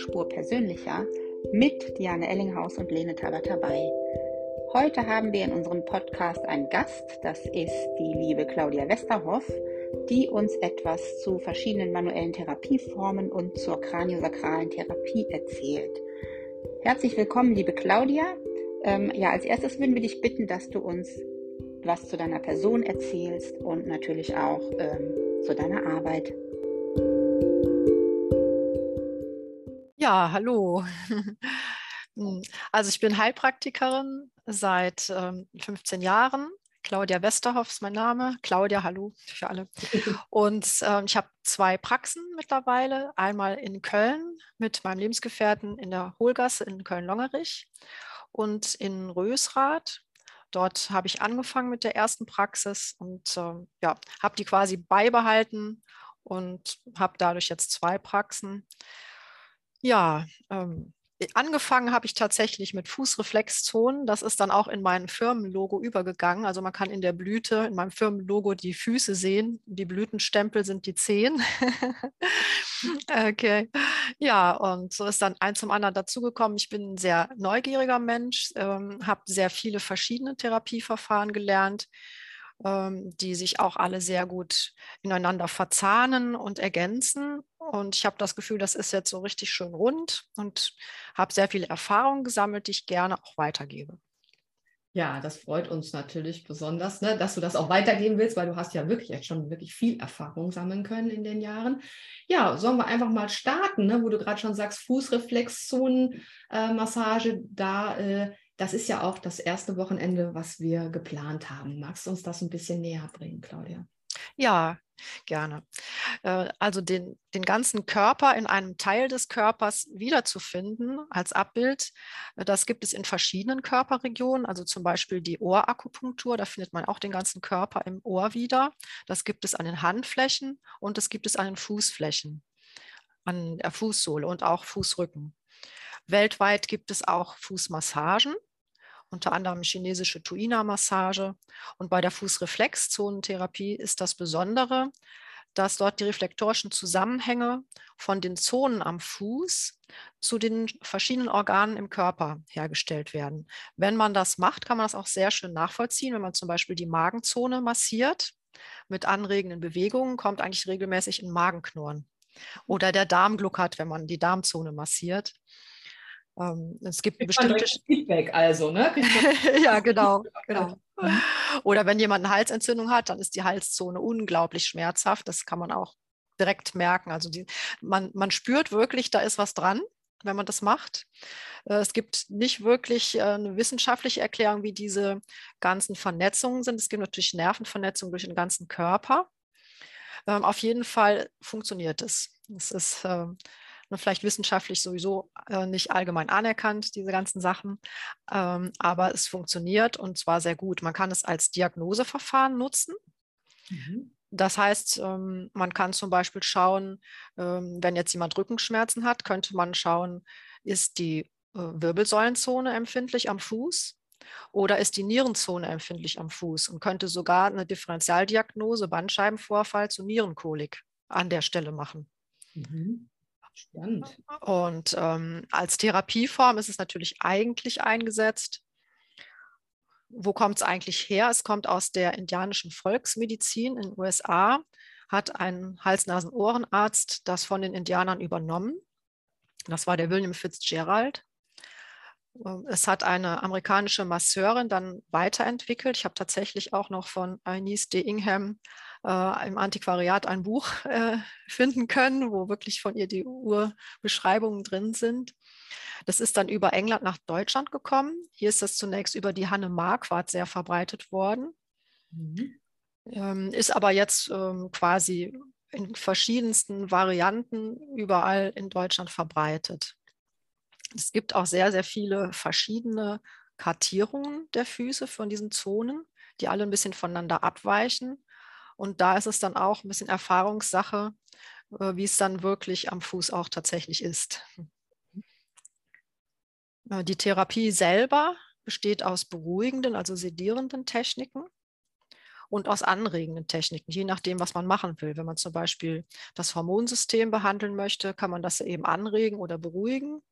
Spur persönlicher mit Diane Ellinghaus und Lene Tabatabai. Heute haben wir in unserem Podcast einen Gast, das ist die liebe Claudia Westerhoff, die uns etwas zu verschiedenen manuellen Therapieformen und zur kraniosakralen Therapie erzählt. Herzlich willkommen, liebe Claudia. Ähm, ja, als erstes würden wir dich bitten, dass du uns was zu deiner Person erzählst und natürlich auch ähm, zu deiner Arbeit. Ja, hallo. Hm, also ich bin Heilpraktikerin seit ähm, 15 Jahren. Claudia Westerhoff ist mein Name. Claudia, hallo für alle. Und ähm, ich habe zwei Praxen mittlerweile. Einmal in Köln mit meinem Lebensgefährten in der Hohlgasse in Köln-Longerich und in Rösrath. Dort habe ich angefangen mit der ersten Praxis und ähm, ja, habe die quasi beibehalten und habe dadurch jetzt zwei Praxen. Ja, ähm, angefangen habe ich tatsächlich mit Fußreflexzonen. Das ist dann auch in mein Firmenlogo übergegangen. Also man kann in der Blüte, in meinem Firmenlogo die Füße sehen. Die Blütenstempel sind die Zehen. okay. Ja, und so ist dann eins zum anderen dazugekommen. Ich bin ein sehr neugieriger Mensch, ähm, habe sehr viele verschiedene Therapieverfahren gelernt die sich auch alle sehr gut ineinander verzahnen und ergänzen. Und ich habe das Gefühl, das ist jetzt so richtig schön rund und habe sehr viele Erfahrungen gesammelt, die ich gerne auch weitergebe. Ja, das freut uns natürlich besonders, ne, dass du das auch weitergeben willst, weil du hast ja wirklich jetzt schon wirklich viel Erfahrung sammeln können in den Jahren. Ja, sollen wir einfach mal starten, ne, wo du gerade schon sagst, Fußreflexzonenmassage, äh, da äh, das ist ja auch das erste Wochenende, was wir geplant haben. Magst du uns das ein bisschen näher bringen, Claudia? Ja, gerne. Äh, also den, den ganzen Körper in einem Teil des Körpers wiederzufinden als Abbild, äh, das gibt es in verschiedenen Körperregionen, also zum Beispiel die Ohrakupunktur, da findet man auch den ganzen Körper im Ohr wieder. Das gibt es an den Handflächen und das gibt es an den Fußflächen, an der Fußsohle und auch Fußrücken. Weltweit gibt es auch Fußmassagen unter anderem chinesische Tuina-Massage. Und bei der Fußreflexzonentherapie ist das Besondere, dass dort die reflektorischen Zusammenhänge von den Zonen am Fuß zu den verschiedenen Organen im Körper hergestellt werden. Wenn man das macht, kann man das auch sehr schön nachvollziehen. Wenn man zum Beispiel die Magenzone massiert mit anregenden Bewegungen, kommt eigentlich regelmäßig ein Magenknurren. Oder der Darm gluckert, wenn man die Darmzone massiert. Ähm, es gibt Kriegt bestimmte Feedback also, ne? ja, genau, genau. Mhm. Oder wenn jemand eine Halsentzündung hat, dann ist die Halszone unglaublich schmerzhaft. Das kann man auch direkt merken. Also die, man, man spürt wirklich, da ist was dran, wenn man das macht. Äh, es gibt nicht wirklich äh, eine wissenschaftliche Erklärung, wie diese ganzen Vernetzungen sind. Es gibt natürlich Nervenvernetzungen durch den ganzen Körper. Ähm, auf jeden Fall funktioniert es. Es ist ähm, vielleicht wissenschaftlich sowieso äh, nicht allgemein anerkannt, diese ganzen Sachen. Ähm, aber es funktioniert und zwar sehr gut. Man kann es als Diagnoseverfahren nutzen. Mhm. Das heißt, ähm, man kann zum Beispiel schauen, ähm, wenn jetzt jemand Rückenschmerzen hat, könnte man schauen, ist die äh, Wirbelsäulenzone empfindlich am Fuß oder ist die Nierenzone empfindlich am Fuß und könnte sogar eine Differentialdiagnose Bandscheibenvorfall zu Nierenkolik an der Stelle machen. Mhm. Spannend. Und ähm, als Therapieform ist es natürlich eigentlich eingesetzt. Wo kommt es eigentlich her? Es kommt aus der indianischen Volksmedizin in den USA, hat ein Hals-Nasen-Ohrenarzt das von den Indianern übernommen. Das war der William Fitzgerald. Ähm, es hat eine amerikanische Masseurin dann weiterentwickelt. Ich habe tatsächlich auch noch von Inez de Ingham äh, im Antiquariat ein Buch äh, finden können, wo wirklich von ihr die Urbeschreibungen drin sind. Das ist dann über England nach Deutschland gekommen. Hier ist das zunächst über die Hanne Marquardt sehr verbreitet worden. Mhm. Ähm, ist aber jetzt ähm, quasi in verschiedensten Varianten überall in Deutschland verbreitet. Es gibt auch sehr, sehr viele verschiedene Kartierungen der Füße von diesen Zonen, die alle ein bisschen voneinander abweichen. Und da ist es dann auch ein bisschen Erfahrungssache, äh, wie es dann wirklich am Fuß auch tatsächlich ist. Äh, die Therapie selber besteht aus beruhigenden, also sedierenden Techniken. und aus anregenden Techniken, je nachdem, was man machen will. Wenn man zum Beispiel das Hormonsystem behandeln möchte, kann man das eben anregen oder beruhigen.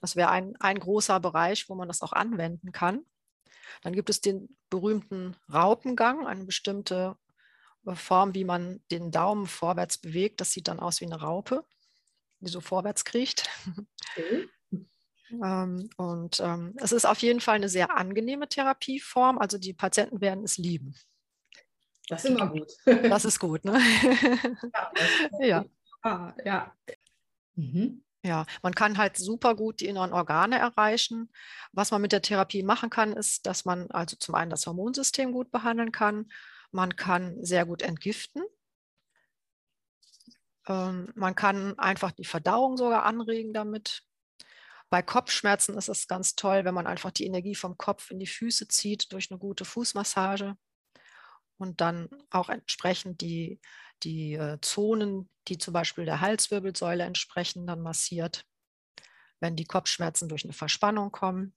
Das wäre ein, ein großer Bereich, wo man das auch anwenden kann. Dann gibt es den berühmten Raupengang, eine bestimmte Form, wie man den Daumen vorwärts bewegt. Das sieht dann aus wie eine Raupe, die so vorwärts kriecht. Okay. ähm, und ähm, es ist auf jeden Fall eine sehr angenehme Therapieform. Also die Patienten werden es lieben. Das ist immer gut. Das ist gut, ne? ja. Ja. ja. Mhm. Ja, man kann halt super gut die inneren Organe erreichen. Was man mit der Therapie machen kann, ist, dass man also zum einen das Hormonsystem gut behandeln kann. Man kann sehr gut entgiften. Ähm, man kann einfach die Verdauung sogar anregen damit. Bei Kopfschmerzen ist es ganz toll, wenn man einfach die Energie vom Kopf in die Füße zieht durch eine gute Fußmassage und dann auch entsprechend die, die äh, Zonen, die zum Beispiel der Halswirbelsäule entsprechen, dann massiert, wenn die Kopfschmerzen durch eine Verspannung kommen.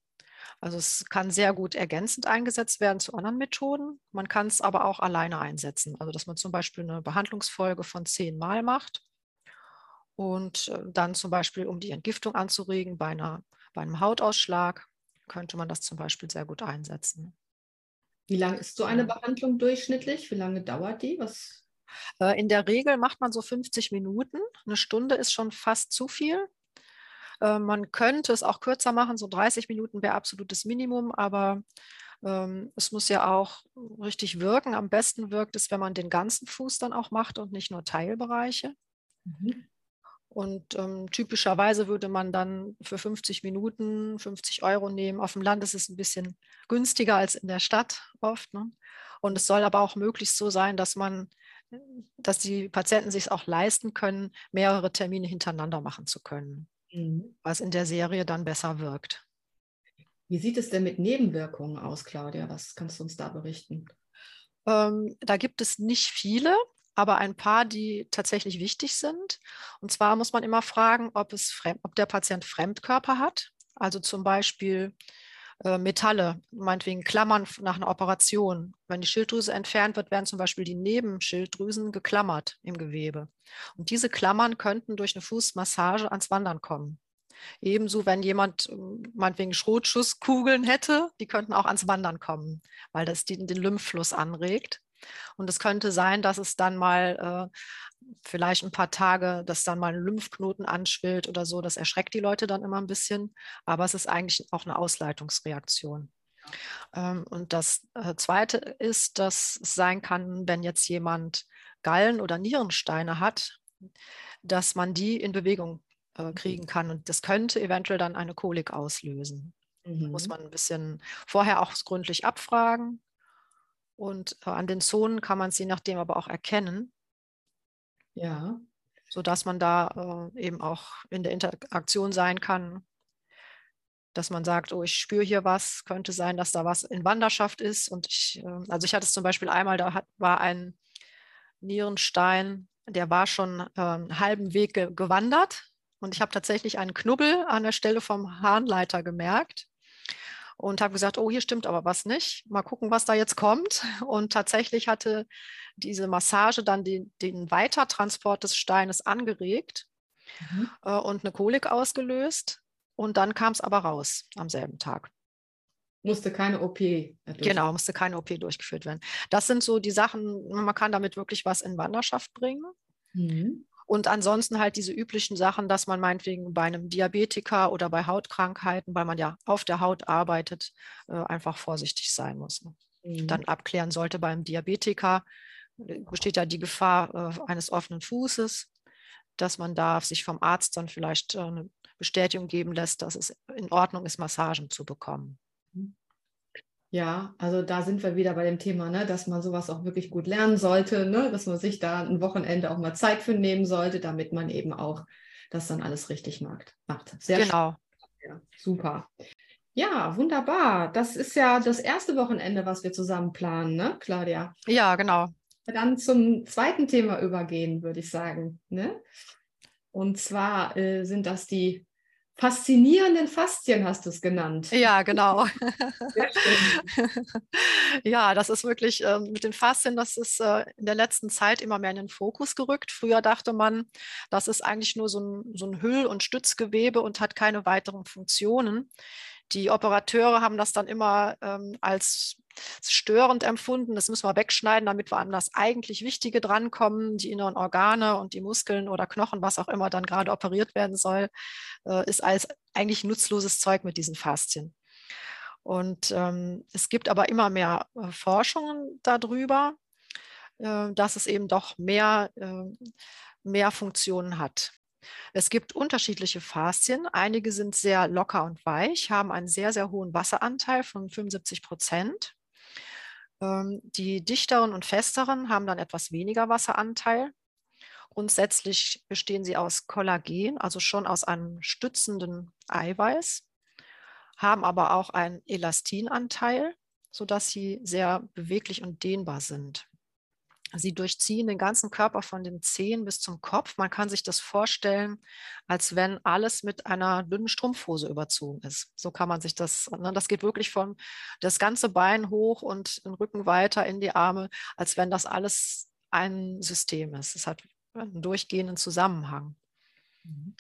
Also es kann sehr gut ergänzend eingesetzt werden zu anderen Methoden. Man kann es aber auch alleine einsetzen. Also dass man zum Beispiel eine Behandlungsfolge von zehn Mal macht und äh, dann zum Beispiel, um die Entgiftung anzuregen, bei, einer, bei einem Hautausschlag, könnte man das zum Beispiel sehr gut einsetzen. Wie lange ist so eine Behandlung durchschnittlich? Wie lange dauert die? Was äh, in der Regel macht man so 50 Minuten. Eine Stunde ist schon fast zu viel. Äh, man könnte es auch kürzer machen, so 30 Minuten wäre absolutes Minimum, aber ähm, es muss ja auch richtig wirken. Am besten wirkt es, wenn man den ganzen Fuß dann auch macht und nicht nur Teilbereiche. Mhm. Und ähm, typischerweise würde man dann für 50 Minuten 50 Euro nehmen. Auf dem Land ist es ein bisschen günstiger als in der Stadt oft. Ne? Und es soll aber auch möglichst so sein, dass man dass die Patienten sich auch leisten können, mehrere Termine hintereinander machen zu können, mhm. was in der Serie dann besser wirkt. Wie sieht es denn mit Nebenwirkungen aus, Claudia? Was kannst du uns da berichten? Ähm, da gibt es nicht viele, aber ein paar, die tatsächlich wichtig sind. Und zwar muss man immer fragen, ob, es ob der Patient Fremdkörper hat. Also zum Beispiel äh, Metalle, meinetwegen Klammern nach einer Operation. Wenn die Schilddrüse entfernt wird, werden zum Beispiel die Nebenschilddrüsen geklammert im Gewebe. Und diese Klammern könnten durch eine Fußmassage ans Wandern kommen. Ebenso, wenn jemand ähm, meinetwegen Schrotschusskugeln hätte, die könnten auch ans Wandern kommen, weil das den, den Lymphfluss anregt. Und es könnte sein, dass es dann mal äh, vielleicht ein paar Tage, dass dann mal ein Lymphknoten anschwillt oder so. Das erschreckt die Leute dann immer ein bisschen. Aber es ist eigentlich auch eine Ausleitungsreaktion. Ähm, und das äh, Zweite ist, dass es sein kann, wenn jetzt jemand Gallen- oder Nierensteine hat, dass man die in Bewegung äh, mhm. kriegen kann. Und das könnte eventuell dann eine Kolik auslösen. Mhm. Muss man ein bisschen vorher auch gründlich abfragen. Und äh, an den Zonen kann man sie nachdem aber auch erkennen. Ja. Sodass man da äh, eben auch in der Interaktion sein kann, dass man sagt, oh, ich spüre hier was, könnte sein, dass da was in Wanderschaft ist. Und ich, äh, also ich hatte es zum Beispiel einmal, da hat, war ein Nierenstein, der war schon äh, einen halben Weg ge gewandert. Und ich habe tatsächlich einen Knubbel an der Stelle vom Harnleiter gemerkt und habe gesagt, oh, hier stimmt aber was nicht. Mal gucken, was da jetzt kommt. Und tatsächlich hatte diese Massage dann den, den Weitertransport des Steines angeregt mhm. äh, und eine Kolik ausgelöst. Und dann kam es aber raus am selben Tag. Musste keine OP. Genau, musste keine OP durchgeführt werden. Das sind so die Sachen, man kann damit wirklich was in Wanderschaft bringen. Mhm. Und ansonsten halt diese üblichen Sachen, dass man meinetwegen bei einem Diabetiker oder bei Hautkrankheiten, weil man ja auf der Haut arbeitet, äh, einfach vorsichtig sein muss. Ne? Mhm. Dann abklären sollte beim Diabetiker, äh, besteht ja die Gefahr äh, eines offenen Fußes, dass man da sich vom Arzt dann vielleicht eine Bestätigung geben lässt, dass es in Ordnung ist, Massagen zu bekommen. Ja, also da sind wir wieder bei dem Thema, ne, dass man sowas auch wirklich gut lernen sollte, ne, dass man sich da ein Wochenende auch mal Zeit für nehmen sollte, damit man eben auch das dann alles richtig macht. Sehr genau. Ja, super. Ja, wunderbar. Das ist ja das erste Wochenende, was wir zusammen planen, ne, Claudia? Ja, genau. Dann zum zweiten Thema übergehen, würde ich sagen. Ne? Und zwar äh, sind das die faszinierenden Faszien hast du es genannt. Ja, genau. ja, das ist wirklich äh, mit den Faszien, das ist äh, in der letzten Zeit immer mehr in den Fokus gerückt. Früher dachte man, das ist eigentlich nur so ein, so ein Hüll- und Stützgewebe und hat keine weiteren Funktionen. Die Operateure haben das dann immer ähm, als störend empfunden. Das müssen wir wegschneiden, damit wir an das eigentlich Wichtige drankommen. Die inneren Organe und die Muskeln oder Knochen, was auch immer dann gerade operiert werden soll, äh, ist als eigentlich nutzloses Zeug mit diesen Faszien. Und ähm, es gibt aber immer mehr äh, Forschungen darüber, äh, dass es eben doch mehr, äh, mehr Funktionen hat. Es gibt unterschiedliche Faszien. Einige sind sehr locker und weich, haben einen sehr, sehr hohen Wasseranteil von 75 Prozent. Ähm, die dichteren und festeren haben dann etwas weniger Wasseranteil. Grundsätzlich bestehen sie aus Kollagen, also schon aus einem stützenden Eiweiß, haben aber auch einen Elastinanteil, sodass sie sehr beweglich und dehnbar sind. Sie durchziehen den ganzen Körper von den Zehen bis zum Kopf. Man kann sich das vorstellen, als wenn alles mit einer dünnen Strumpfhose überzogen ist. So kann man sich das, ne? das geht wirklich von das ganze Bein hoch und den Rücken weiter in die Arme, als wenn das alles ein System ist. Es hat einen durchgehenden Zusammenhang. Mhm.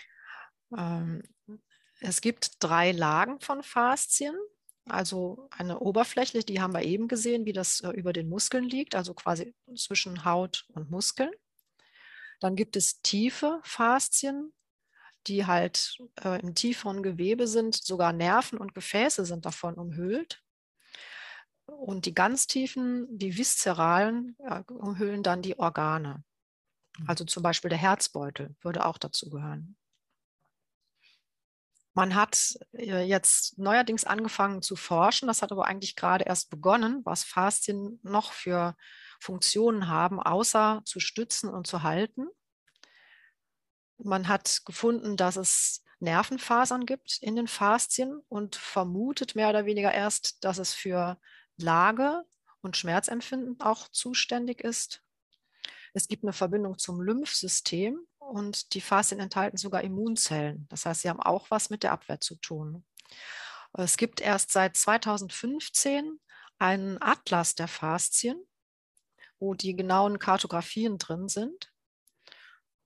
Ähm, es gibt drei Lagen von Faszien. Also eine Oberfläche, die haben wir eben gesehen, wie das äh, über den Muskeln liegt, also quasi zwischen Haut und Muskeln. Dann gibt es tiefe Faszien, die halt äh, im tieferen Gewebe sind, sogar Nerven und Gefäße sind davon umhüllt. Und die ganz tiefen, die viszeralen, äh, umhüllen dann die Organe. Mhm. Also zum Beispiel der Herzbeutel würde auch dazu gehören. Man hat äh, jetzt neuerdings angefangen zu forschen, das hat aber eigentlich gerade erst begonnen, was Faszien noch für Funktionen haben, außer zu stützen und zu halten. Man hat gefunden, dass es Nervenfasern gibt in den Faszien und vermutet mehr oder weniger erst, dass es für Lage und Schmerzempfinden auch zuständig ist. Es gibt eine Verbindung zum Lymphsystem und die Faszien enthalten sogar Immunzellen. Das heißt, sie haben auch was mit der Abwehr zu tun. Es gibt erst seit 2015 einen Atlas der Faszien, wo die genauen Kartografien drin sind.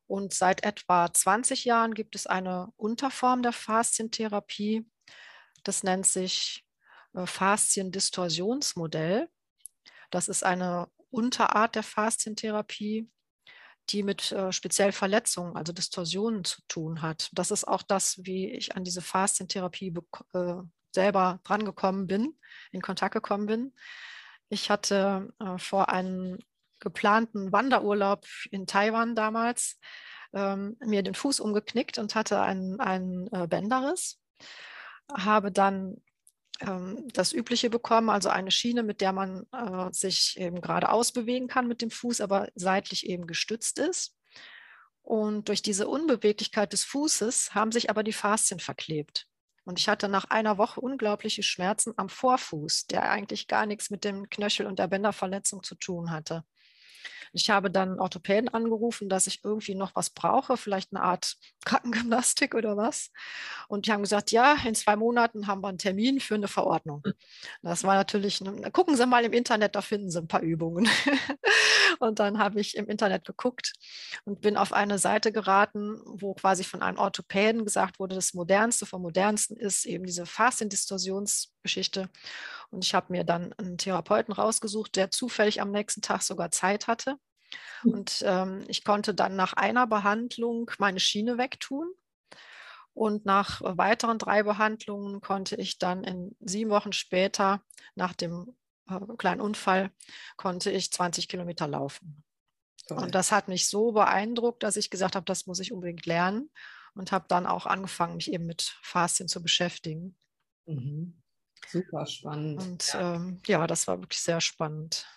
Und seit etwa 20 Jahren gibt es eine Unterform der Faszientherapie. Das nennt sich äh, Fasziendistorsionsmodell. Das ist eine Unterart der Faszientherapie, die mit äh, speziell Verletzungen, also Distorsionen zu tun hat. Das ist auch das, wie ich an diese Faszientherapie äh, selber drangekommen bin, in Kontakt gekommen bin. Ich hatte äh, vor einem geplanten Wanderurlaub in Taiwan damals ähm, mir den Fuß umgeknickt und hatte einen, einen äh, Bänderriss. Habe dann ähm, das Übliche bekommen, also eine Schiene, mit der man äh, sich eben geradeaus bewegen kann mit dem Fuß, aber seitlich eben gestützt ist. Und durch diese Unbeweglichkeit des Fußes haben sich aber die Faszien verklebt. Und ich hatte nach einer Woche unglaubliche Schmerzen am Vorfuß, der eigentlich gar nichts mit dem Knöchel und der Bänderverletzung zu tun hatte. Ich habe dann Orthopäden angerufen, dass ich irgendwie noch was brauche, vielleicht eine Art Krankengymnastik oder was. Und die haben gesagt, ja, in zwei Monaten haben wir einen Termin für eine Verordnung. Hm. Das war natürlich, eine, gucken Sie mal im Internet, da finden Sie ein paar Übungen. und dann habe ich im Internet geguckt und bin auf eine Seite geraten, wo quasi von einem Orthopäden gesagt wurde, das Modernste vom Modernsten ist eben diese Fasziendistorsionsgeschichte. Und ich habe mir dann einen Therapeuten rausgesucht, der zufällig am nächsten Tag sogar Zeit hatte. Und ähm, ich konnte dann nach einer Behandlung meine Schiene wegtun. Und nach weiteren drei Behandlungen konnte ich dann in sieben Wochen später, nach dem äh, kleinen Unfall, konnte ich 20 Kilometer laufen. Toll. Und das hat mich so beeindruckt, dass ich gesagt habe, das muss ich unbedingt lernen. Und habe dann auch angefangen, mich eben mit Faszien zu beschäftigen. Mhm. Super spannend. Und ja. Ähm, ja, das war wirklich sehr spannend.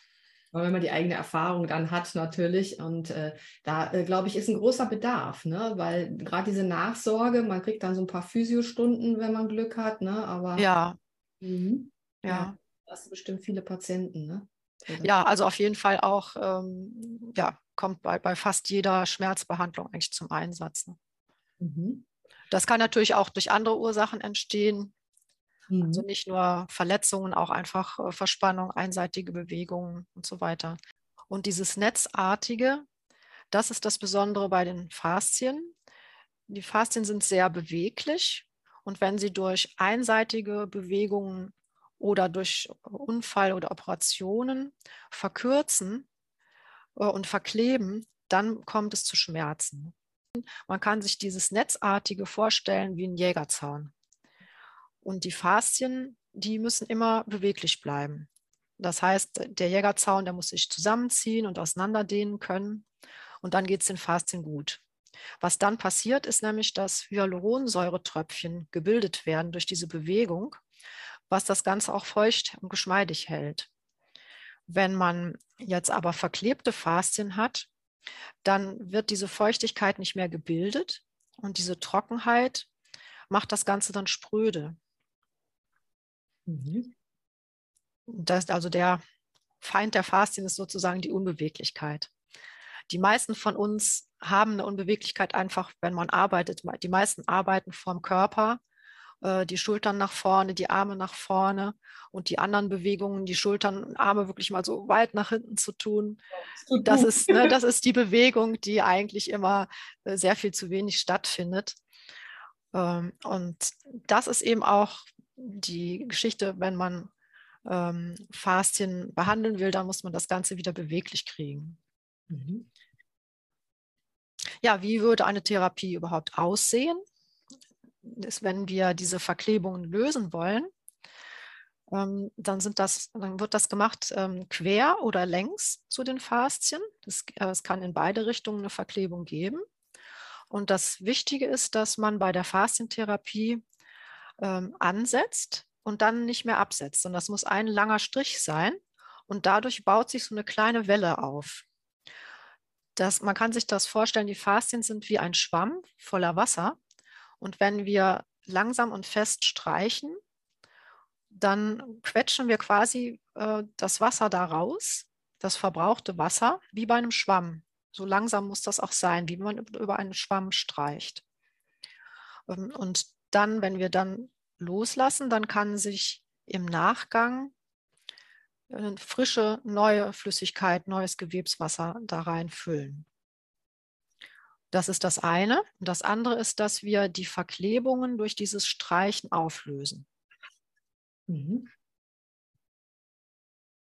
Wenn man die eigene Erfahrung dann hat natürlich und äh, da äh, glaube ich ist ein großer Bedarf, ne? weil gerade diese Nachsorge, man kriegt dann so ein paar Physiostunden, wenn man Glück hat, ne? aber ja, mhm. ja, ja. hast du bestimmt viele Patienten, ne? Ja, also auf jeden Fall auch, ähm, ja, kommt bei, bei fast jeder Schmerzbehandlung eigentlich zum Einsatz. Ne? Mhm. Das kann natürlich auch durch andere Ursachen entstehen. Also Mhm. Also nicht nur Verletzungen, auch einfach äh, Verspannung, einseitige Bewegungen und so weiter. Und dieses Netzartige, das ist das Besondere bei den Faszien. Die Faszien sind sehr beweglich und wenn sie durch einseitige Bewegungen oder durch Unfall oder Operationen verkürzen äh, und verkleben, dann kommt es zu Schmerzen. Man kann sich dieses Netzartige vorstellen wie ein Jägerzaun. Und die Faszien, die müssen immer beweglich bleiben. Das heißt, der Jägerzaun, der muss sich zusammenziehen und auseinanderdehnen können. Und dann geht es den Faszien gut. Was dann passiert, ist nämlich, dass Hyaluronsäuretröpfchen gebildet werden durch diese Bewegung, was das Ganze auch feucht und geschmeidig hält. Wenn man jetzt aber verklebte Faszien hat, dann wird diese Feuchtigkeit nicht mehr gebildet und diese Trockenheit macht das Ganze dann spröde. Mhm. Das, also der Feind der Faszien ist sozusagen die Unbeweglichkeit. Die meisten von uns haben eine Unbeweglichkeit einfach, wenn man arbeitet. Die meisten arbeiten vorm Körper, äh, die Schultern nach vorne, die Arme nach vorne und die anderen Bewegungen, die Schultern und Arme wirklich mal so weit nach hinten zu tun. Das ist, ne, das ist die Bewegung, die eigentlich immer äh, sehr viel zu wenig stattfindet. Ähm, und das ist eben auch die Geschichte, wenn man ähm, Faszien behandeln will, dann muss man das Ganze wieder beweglich kriegen. Mhm. Ja, wie würde eine Therapie überhaupt aussehen? Das, wenn wir diese Verklebungen lösen wollen, ähm, dann, das, dann wird das gemacht ähm, quer oder längs zu den Faszien. Es äh, kann in beide Richtungen eine Verklebung geben. Und das Wichtige ist, dass man bei der Faszientherapie ähm, ansetzt und dann nicht mehr absetzt. Und das muss ein langer Strich sein. Und dadurch baut sich so eine kleine Welle auf. Das, man kann sich das vorstellen, die Faszien sind wie ein Schwamm voller Wasser. Und wenn wir langsam und fest streichen, dann quetschen wir quasi äh, das Wasser da raus, das verbrauchte Wasser, wie bei einem Schwamm. So langsam muss das auch sein, wie man über einen Schwamm streicht. Ähm, und dann, wenn wir dann loslassen, dann kann sich im Nachgang äh, frische, neue Flüssigkeit, neues Gewebswasser da reinfüllen. Das ist das eine. Und das andere ist, dass wir die Verklebungen durch dieses Streichen auflösen. Mhm.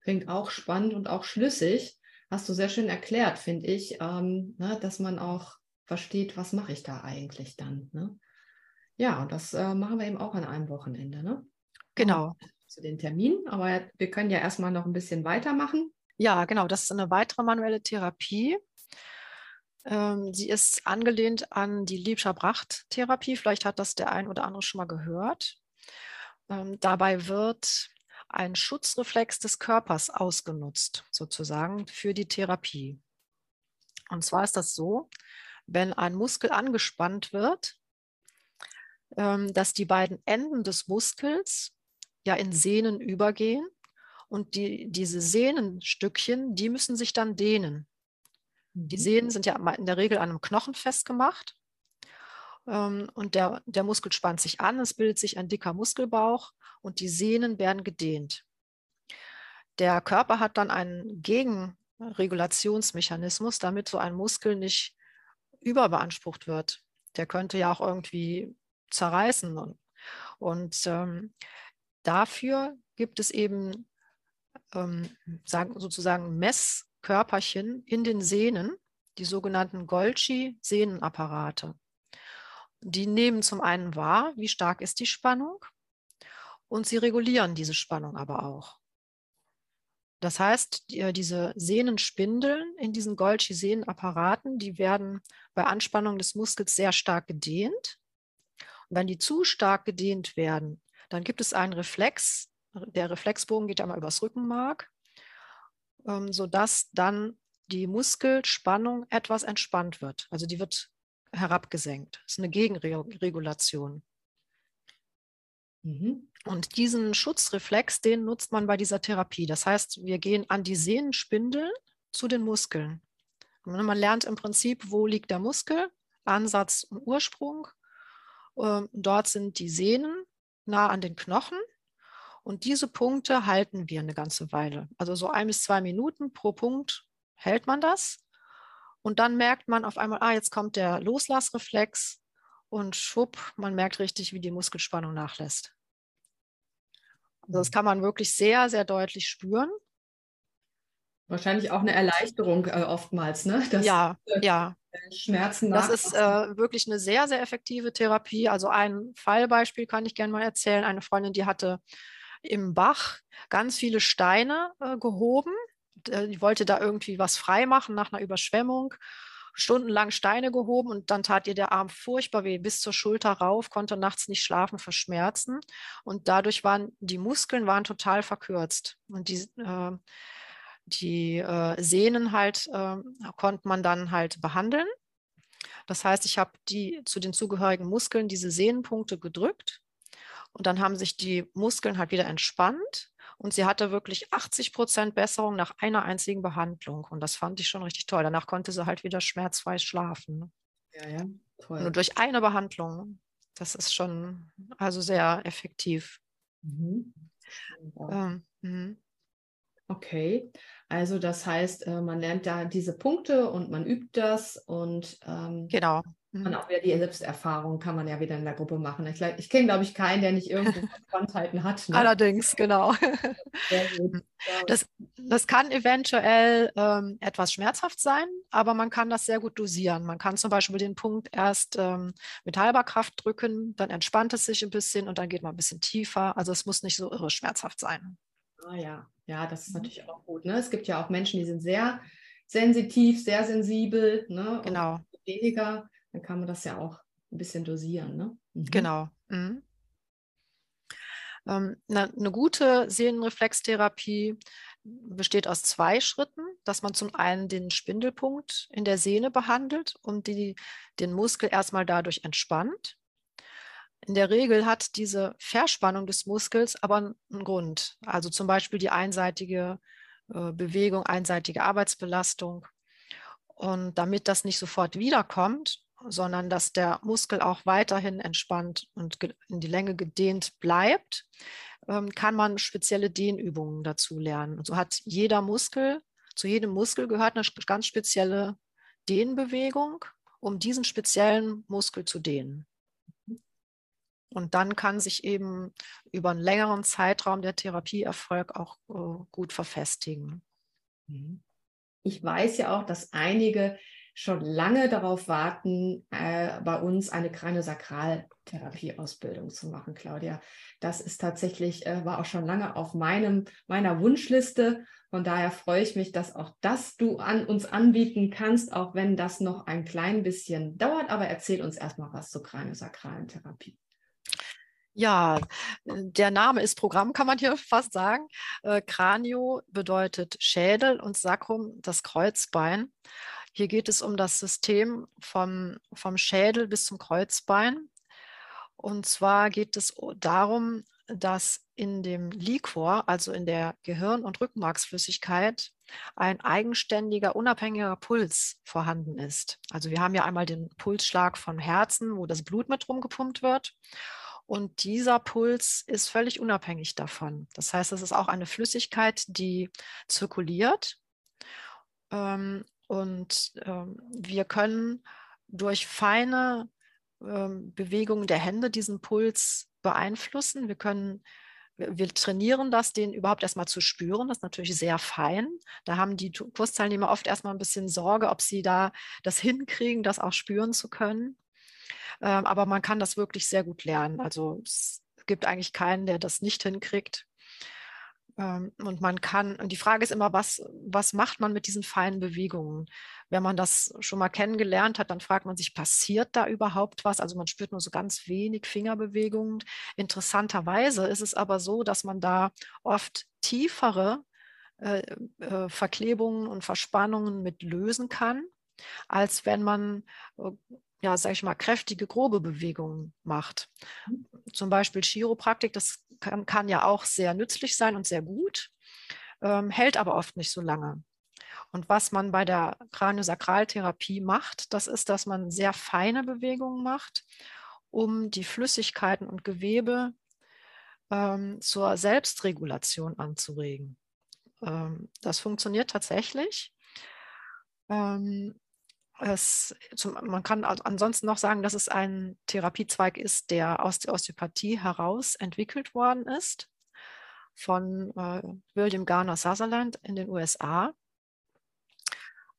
Klingt auch spannend und auch schlüssig. Hast du sehr schön erklärt, finde ich, ähm, ne, dass man auch versteht, was mache ich da eigentlich dann. Ne? Ja, und das äh, machen wir eben auch an einem Wochenende. Ne? Genau. Zu den Terminen, aber wir können ja erstmal noch ein bisschen weitermachen. Ja, genau. Das ist eine weitere manuelle Therapie. Ähm, sie ist angelehnt an die Liebscher-Bracht-Therapie. Vielleicht hat das der ein oder andere schon mal gehört. Ähm, dabei wird ein Schutzreflex des Körpers ausgenutzt, sozusagen, für die Therapie. Und zwar ist das so, wenn ein Muskel angespannt wird, dass die beiden Enden des Muskels ja in Sehnen übergehen und die, diese Sehnenstückchen, die müssen sich dann dehnen. Die Mhm. Sehnen sind ja in der Regel an einem Knochen festgemacht ähm, und der, der Muskel spannt sich an, es bildet sich ein dicker Muskelbauch und die Sehnen werden gedehnt. Der Körper hat dann einen Gegenregulationsmechanismus, damit so ein Muskel nicht überbeansprucht wird. Der könnte ja auch irgendwie zerreißen. Und, und ähm, dafür gibt es eben ähm, sagen, sozusagen Messkörperchen in den Sehnen, die sogenannten Golgi-Sehnenapparate. Die nehmen zum einen wahr, wie stark ist die Spannung und sie regulieren diese Spannung aber auch. Das heißt, die, diese Sehnenspindeln in diesen Golgi-Sehnenapparaten, die werden bei Anspannung des Muskels sehr stark gedehnt. Wenn die zu stark gedehnt werden, dann gibt es einen Reflex. Der Reflexbogen geht einmal übers Rückenmark, ähm, sodass dann die Muskelspannung etwas entspannt wird. Also die wird herabgesenkt. Das ist eine Gegenregulation. Mhm. Und diesen Schutzreflex, den nutzt man bei dieser Therapie. Das heißt, wir gehen an die Sehnenspindeln zu den Muskeln. Und man lernt im Prinzip, wo liegt der Muskel, Ansatz und Ursprung. Ähm, dort sind die Sehnen nah an den Knochen und diese Punkte halten wir eine ganze Weile. Also so ein bis zwei Minuten pro Punkt hält man das. Und dann merkt man auf einmal, ah, jetzt kommt der Loslassreflex und schwupp, man merkt richtig, wie die Muskelspannung nachlässt. Also das kann man wirklich sehr, sehr deutlich spüren. Wahrscheinlich auch eine Erleichterung äh, oftmals, ne? Das, ja, äh, ja. Schmerzen Das ist äh, wirklich eine sehr, sehr effektive Therapie. Also ein Fallbeispiel kann ich gerne mal erzählen. Eine Freundin, die hatte im Bach ganz viele Steine äh, gehoben. Äh, die wollte da irgendwie was freimachen nach einer Überschwemmung. Stundenlang Steine gehoben und dann tat ihr der Arm furchtbar weh, bis zur Schulter rauf, konnte nachts nicht schlafen vor Schmerzen. Und dadurch waren die Muskeln waren total verkürzt. Und die, äh, die äh, Sehnen halt äh, konnte man dann halt behandeln. Das heißt, ich habe die zu den zugehörigen Muskeln diese Sehnenpunkte gedrückt und dann haben sich die Muskeln halt wieder entspannt und sie hatte wirklich 80 Prozent Besserung nach einer einzigen Behandlung. Und das fand ich schon richtig toll. Danach konnte sie halt wieder schmerzfrei schlafen. Ja, ja, toll. Nur durch eine Behandlung. Das ist schon also sehr effektiv. Mhm. Ähm, mhm. Okay, also das heißt, äh, man lernt da diese Punkte und man übt das und ähm, genau. Und mhm. auch wieder die Selbsterfahrung kann man ja wieder in der Gruppe machen. Ich, ich kenne, glaube ich, keinen, der nicht irgendwo Spanntheiten hat. Ne? Allerdings, genau. Das, das kann eventuell ähm, etwas schmerzhaft sein, aber man kann das sehr gut dosieren. Man kann zum Beispiel den Punkt erst ähm, mit halber Kraft drücken, dann entspannt es sich ein bisschen und dann geht man ein bisschen tiefer. Also es muss nicht so irre schmerzhaft sein. Ah ja, ja, das ist mhm. natürlich auch gut. Ne? Es gibt ja auch Menschen, die sind sehr sensitiv, sehr sensibel. Ne? Genau. weniger dann kann man das ja auch ein bisschen dosieren. Ne? Mhm. Genau. Mhm. Ähm, eine, eine gute Sehnenreflextherapie besteht aus zwei Schritten, dass man zum einen den Spindelpunkt in der Sehne behandelt und die, den Muskel erstmal dadurch entspannt. In der Regel hat diese Verspannung des Muskels aber einen Grund, also zum Beispiel die einseitige äh, Bewegung, einseitige Arbeitsbelastung. Und damit das nicht sofort wiederkommt, sondern dass der Muskel auch weiterhin entspannt und in die Länge gedehnt bleibt, ähm, kann man spezielle Dehnübungen dazu lernen. Und so hat jeder Muskel, zu jedem Muskel gehört eine ganz spezielle Dehnbewegung, um diesen speziellen Muskel zu dehnen. Und dann kann sich eben über einen längeren Zeitraum der Therapieerfolg auch äh, gut verfestigen. Mhm. Ich weiß ja auch, dass einige schon lange darauf warten, äh, bei uns eine Kraniosakraltherapie-Ausbildung zu machen, Claudia. Das ist tatsächlich, äh, war auch schon lange auf meinem, meiner Wunschliste. Von daher freue ich mich, dass auch das du an uns anbieten kannst, auch wenn das noch ein klein bisschen dauert. Aber erzähl uns erstmal was zur kraniosakralen Therapie. Ja, der Name ist Programm, kann man hier fast sagen. Äh, Kranio bedeutet Schädel und Sacrum das Kreuzbein. Hier geht es um das System vom, vom Schädel bis zum Kreuzbein. Und zwar geht es darum, dass in dem Liquor, also in der Gehirn- und Rückenmarksflüssigkeit, ein eigenständiger, unabhängiger Puls vorhanden ist. Also wir haben ja einmal den Pulsschlag vom Herzen, wo das Blut mit rumgepumpt wird. Und dieser Puls ist völlig unabhängig davon. Das heißt, es ist auch eine Flüssigkeit, die zirkuliert ähm, und ähm, wir können durch feine ähm, Bewegungen der Hände diesen Puls beeinflussen. Wir können wir trainieren das, den überhaupt erstmal zu spüren. Das ist natürlich sehr fein. Da haben die Kursteilnehmer oft erstmal ein bisschen Sorge, ob sie da das hinkriegen, das auch spüren zu können. Ähm, aber man kann das wirklich sehr gut lernen. Also es gibt eigentlich keinen, der das nicht hinkriegt. Ähm, und man kann, und die Frage ist immer, was, was macht man mit diesen feinen Bewegungen? Wenn man das schon mal kennengelernt hat, dann fragt man sich, passiert da überhaupt was? Also man spürt nur so ganz wenig Fingerbewegungen. Interessanterweise ist es aber so, dass man da oft tiefere äh, äh, Verklebungen und Verspannungen mit lösen kann, als wenn man äh, ja, sag ich mal, kräftige, grobe Bewegungen macht. Mhm. Zum Beispiel Chiropraktik, das kann, kann ja auch sehr nützlich sein und sehr gut, ähm, hält aber oft nicht so lange. Und was man bei der Kraniosakraltherapie macht, das ist, dass man sehr feine Bewegungen macht um die Flüssigkeiten und Gewebe ähm, zur Selbstregulation anzuregen. Ähm, das funktioniert tatsächlich. Ähm, es, man kann ansonsten noch sagen, dass es ein Therapiezweig ist, der aus der Osteopathie heraus entwickelt worden ist von äh, William Garner Sutherland in den USA.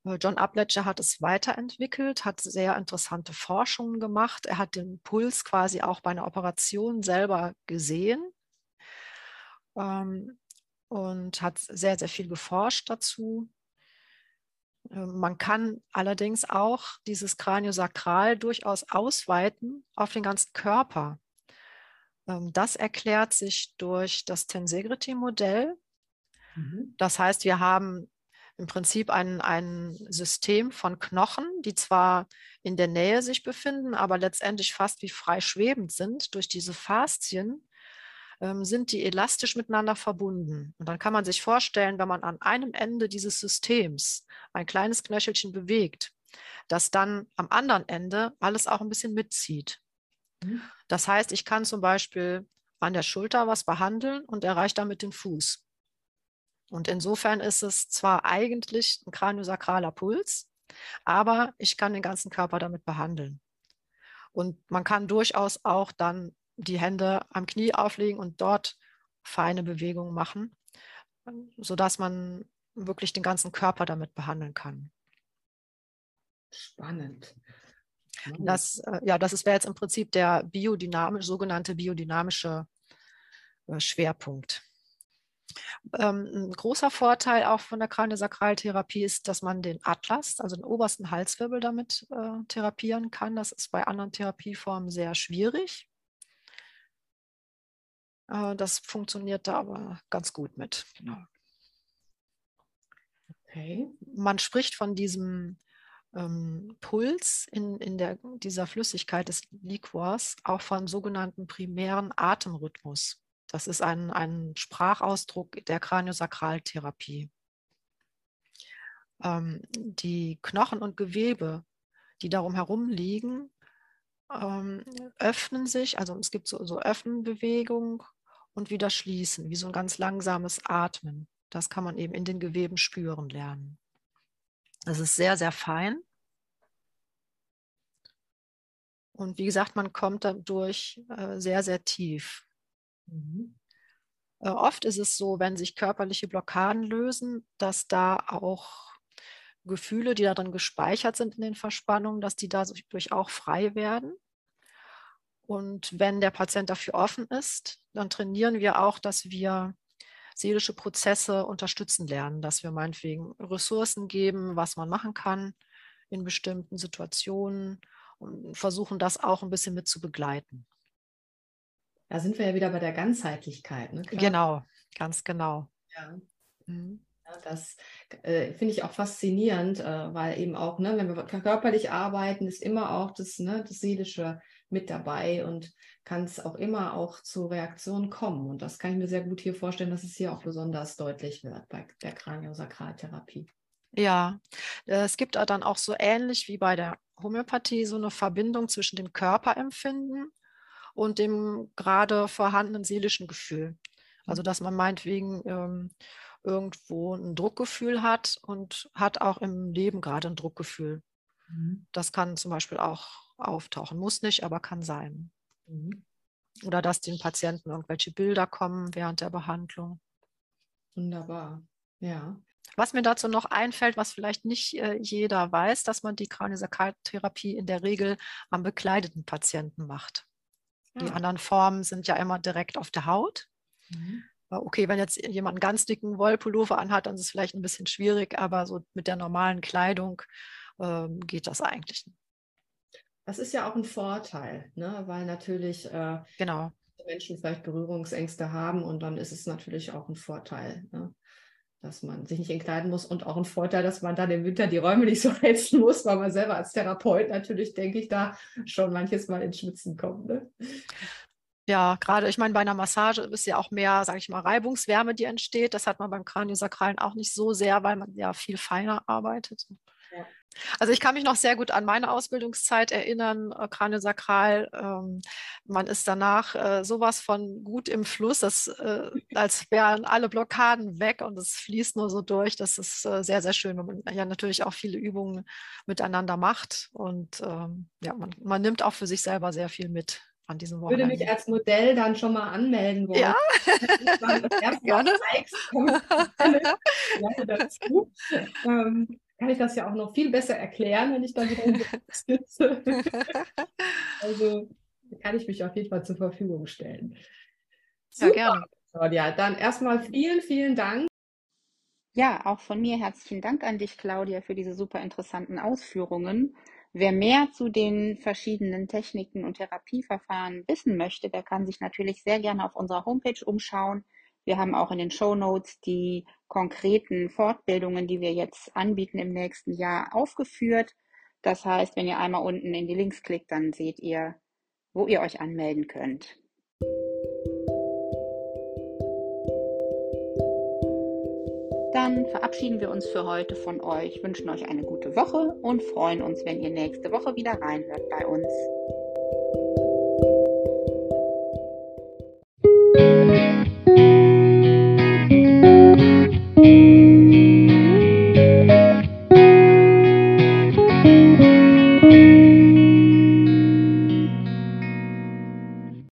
Äh, John Upledger hat es weiterentwickelt, hat sehr interessante Forschungen gemacht. Er hat den Puls quasi auch bei einer Operation selber gesehen ähm, und hat sehr, sehr viel geforscht dazu. Ähm, man kann allerdings auch dieses Kraniosakral durchaus ausweiten auf den ganzen Körper. Ähm, das erklärt sich durch das Tensegrity-Modell. Mhm. Das heißt, wir haben im Prinzip ein, ein System von Knochen, die zwar in der Nähe sich befinden, aber letztendlich fast wie frei schwebend sind durch diese Faszien, ähm, sind die elastisch miteinander verbunden. Und dann kann man sich vorstellen, wenn man an einem Ende dieses Systems ein kleines Knöchelchen bewegt, dass dann am anderen Ende alles auch ein bisschen mitzieht. Mhm. Das heißt, ich kann zum Beispiel an der Schulter was behandeln und erreiche damit den Fuß. Und insofern ist es zwar eigentlich ein kraniosakraler Puls, aber ich kann den ganzen Körper damit behandeln. Und man kann durchaus auch dann die Hände am Knie auflegen und dort feine Bewegungen machen, sodass man wirklich den ganzen Körper damit behandeln kann. Spannend. Das, äh, ja, das wäre jetzt im Prinzip der biodynamische, sogenannte biodynamische äh, Schwerpunkt. Ähm, ein großer Vorteil auch von der Kraniosakraltherapie ist, dass man den Atlas, also den obersten Halswirbel damit äh, therapieren kann. Das ist bei anderen Therapieformen sehr schwierig. Äh, das funktioniert da aber ganz gut mit. Genau. Okay. Man spricht von diesem ähm, Puls in, in der, dieser Flüssigkeit des Liquors auch von sogenannten primären Atemrhythmus. Das ist ein, ein Sprachausdruck der Kraniosakraltherapie. Ähm, die Knochen und Gewebe, die darum herum liegen, ähm, öffnen sich, also es gibt so, so Öffnenbewegung und wieder schließen, wie so ein ganz langsames Atmen. Das kann man eben in den Geweben spüren lernen. Das ist sehr, sehr fein. Und wie gesagt, man kommt dadurch äh, sehr, sehr tief. Mhm. Äh, oft ist es so, wenn sich körperliche Blockaden lösen, dass da auch Gefühle, die darin gespeichert sind in den Verspannungen, dass die dadurch auch frei werden. Und wenn der Patient dafür offen ist, dann trainieren wir auch, dass wir seelische Prozesse unterstützen lernen, dass wir meinetwegen Ressourcen geben, was man machen kann in bestimmten Situationen und versuchen das auch ein bisschen mit zu begleiten. Da sind wir ja wieder bei der Ganzheitlichkeit. Ne? Genau, ganz genau. Ja. Mhm. das äh, finde ich auch faszinierend, äh, weil eben auch, ne, wenn wir körperlich arbeiten, ist immer auch das, ne, das Seelische mit dabei und kann es auch immer auch zu Reaktionen kommen. Und das kann ich mir sehr gut hier vorstellen, dass es hier auch besonders deutlich wird bei der Kraniosakraltherapie. Ja, äh, es gibt dann auch so ähnlich wie bei der Homöopathie so eine Verbindung zwischen dem Körperempfinden und dem gerade vorhandenen seelischen Gefühl. Also mhm. dass man meinetwegen ähm, irgendwo ein Druckgefühl hat und hat auch im Leben gerade ein Druckgefühl. Mhm. Das kann zum Beispiel auch auftauchen. Muss nicht, aber kann sein. Mhm. Oder dass den Patienten irgendwelche Bilder kommen während der Behandlung. Wunderbar. Ja. Was mir dazu noch einfällt, was vielleicht nicht äh, jeder weiß, dass man die Kraniosakraltherapie in der Regel am bekleideten Patienten macht. Die ah. anderen Formen sind ja immer direkt auf der Haut. Mhm. Okay, wenn jetzt jemand einen ganz dicken Wollpullover anhat, dann ist es vielleicht ein bisschen schwierig, aber so mit der normalen Kleidung ähm, geht das eigentlich. Das ist ja auch ein Vorteil, ne? weil natürlich äh, genau. Menschen vielleicht Berührungsängste haben und dann ist es natürlich auch ein Vorteil. Ne? dass man sich nicht entkleiden muss und auch ein Vorteil, dass man dann im Winter die Räume nicht so heizen muss, weil man selber als Therapeut natürlich, denke ich, da schon manches Mal ins Schwitzen kommt. Ne? Ja, gerade, ich meine, bei einer Massage ist ja auch mehr, sage ich mal, Reibungswärme, die entsteht. Das hat man beim Kraniosakralen auch nicht so sehr, weil man ja viel feiner arbeitet. Also ich kann mich noch sehr gut an meine Ausbildungszeit erinnern, äh, Kraniosakral. Ähm, man ist danach äh, sowas von gut im Fluss, dass, äh, als wären alle Blockaden weg und es fließt nur so durch. Das ist äh, sehr, sehr schön, wenn man ja natürlich auch viele Übungen miteinander macht. Und ähm, ja, man, man nimmt auch für sich selber sehr viel mit an diesem Wochenende. Ich würde mich als Modell dann schon mal anmelden wollen. Ja, gerne. gerne dazu. Ähm, kann ich das ja auch noch viel besser erklären, wenn ich dann wieder sitze. also kann ich mich auf jeden Fall zur Verfügung stellen. Super, ja, gerne. Claudia, dann erstmal vielen, vielen Dank. Ja, auch von mir herzlichen Dank an dich, Claudia, für diese super interessanten Ausführungen. Wer mehr zu den verschiedenen Techniken und Therapieverfahren wissen möchte, der kann sich natürlich sehr gerne auf unserer Homepage umschauen. Wir haben auch in den Show Notes die konkreten Fortbildungen, die wir jetzt anbieten im nächsten Jahr, aufgeführt. Das heißt, wenn ihr einmal unten in die Links klickt, dann seht ihr, wo ihr euch anmelden könnt. Dann verabschieden wir uns für heute von euch, wünschen euch eine gute Woche und freuen uns, wenn ihr nächste Woche wieder reinhört bei uns.